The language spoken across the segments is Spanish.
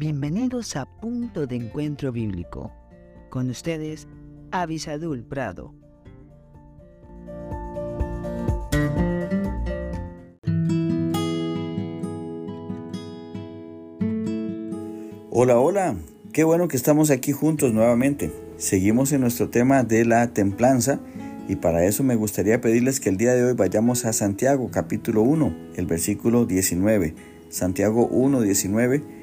Bienvenidos a Punto de Encuentro Bíblico. Con ustedes, Avisadul Prado. Hola, hola. Qué bueno que estamos aquí juntos nuevamente. Seguimos en nuestro tema de la templanza y para eso me gustaría pedirles que el día de hoy vayamos a Santiago capítulo 1, el versículo 19. Santiago 1, 19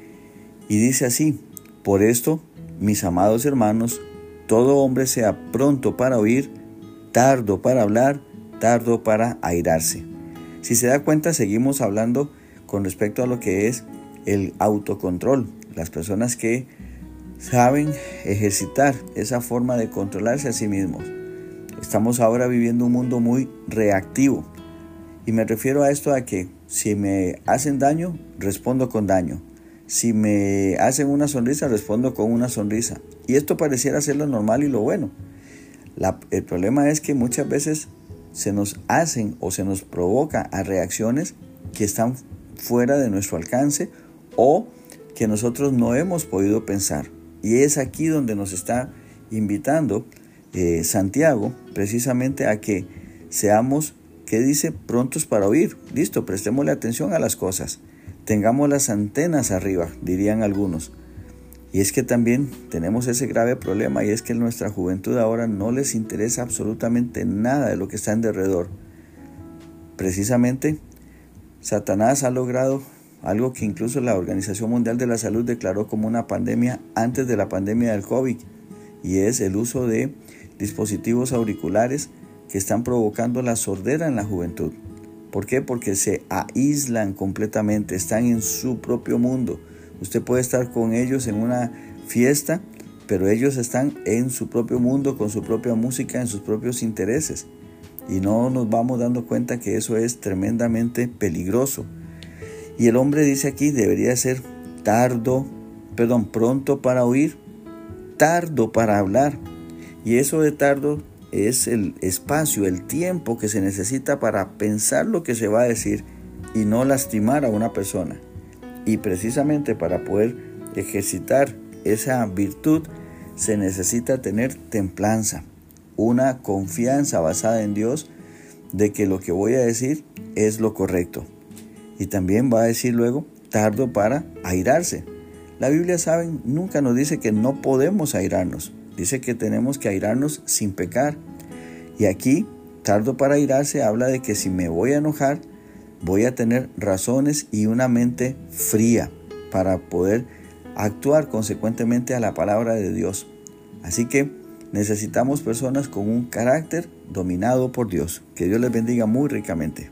y dice así, por esto, mis amados hermanos, todo hombre sea pronto para oír, tardo para hablar, tardo para airarse. Si se da cuenta, seguimos hablando con respecto a lo que es el autocontrol. Las personas que saben ejercitar esa forma de controlarse a sí mismos. Estamos ahora viviendo un mundo muy reactivo. Y me refiero a esto a que si me hacen daño, respondo con daño. Si me hacen una sonrisa, respondo con una sonrisa. Y esto pareciera ser lo normal y lo bueno. el problema es que muchas veces se nos hacen o se nos provoca a reacciones que están fuera de nuestro alcance o que nosotros no hemos podido pensar. Y es aquí donde nos está invitando eh, Santiago precisamente a que seamos, ¿qué dice? Prontos para oír. Listo, prestémosle atención a las cosas. Tengamos las antenas arriba, dirían algunos. Y es que también tenemos ese grave problema y es que nuestra juventud ahora no les interesa absolutamente nada de lo que está en derredor. Precisamente, Satanás ha logrado algo que incluso la Organización Mundial de la Salud declaró como una pandemia antes de la pandemia del COVID, y es el uso de dispositivos auriculares que están provocando la sordera en la juventud. ¿Por qué? Porque se aíslan completamente, están en su propio mundo. Usted puede estar con ellos en una fiesta, pero ellos están en su propio mundo, con su propia música, en sus propios intereses. Y no nos vamos dando cuenta que eso es tremendamente peligroso. Y el hombre dice aquí, debería ser tardo, perdón, pronto para oír, tardo para hablar. Y eso de tardo es el espacio, el tiempo que se necesita para pensar lo que se va a decir y no lastimar a una persona. Y precisamente para poder ejercitar esa virtud se necesita tener templanza, una confianza basada en Dios de que lo que voy a decir es lo correcto. Y también va a decir luego, tardo para airarse. La Biblia, saben, nunca nos dice que no podemos airarnos. Dice que tenemos que airarnos sin pecar. Y aquí, tardo para airarse, habla de que si me voy a enojar, voy a tener razones y una mente fría para poder actuar consecuentemente a la palabra de Dios. Así que necesitamos personas con un carácter dominado por Dios. Que Dios les bendiga muy ricamente.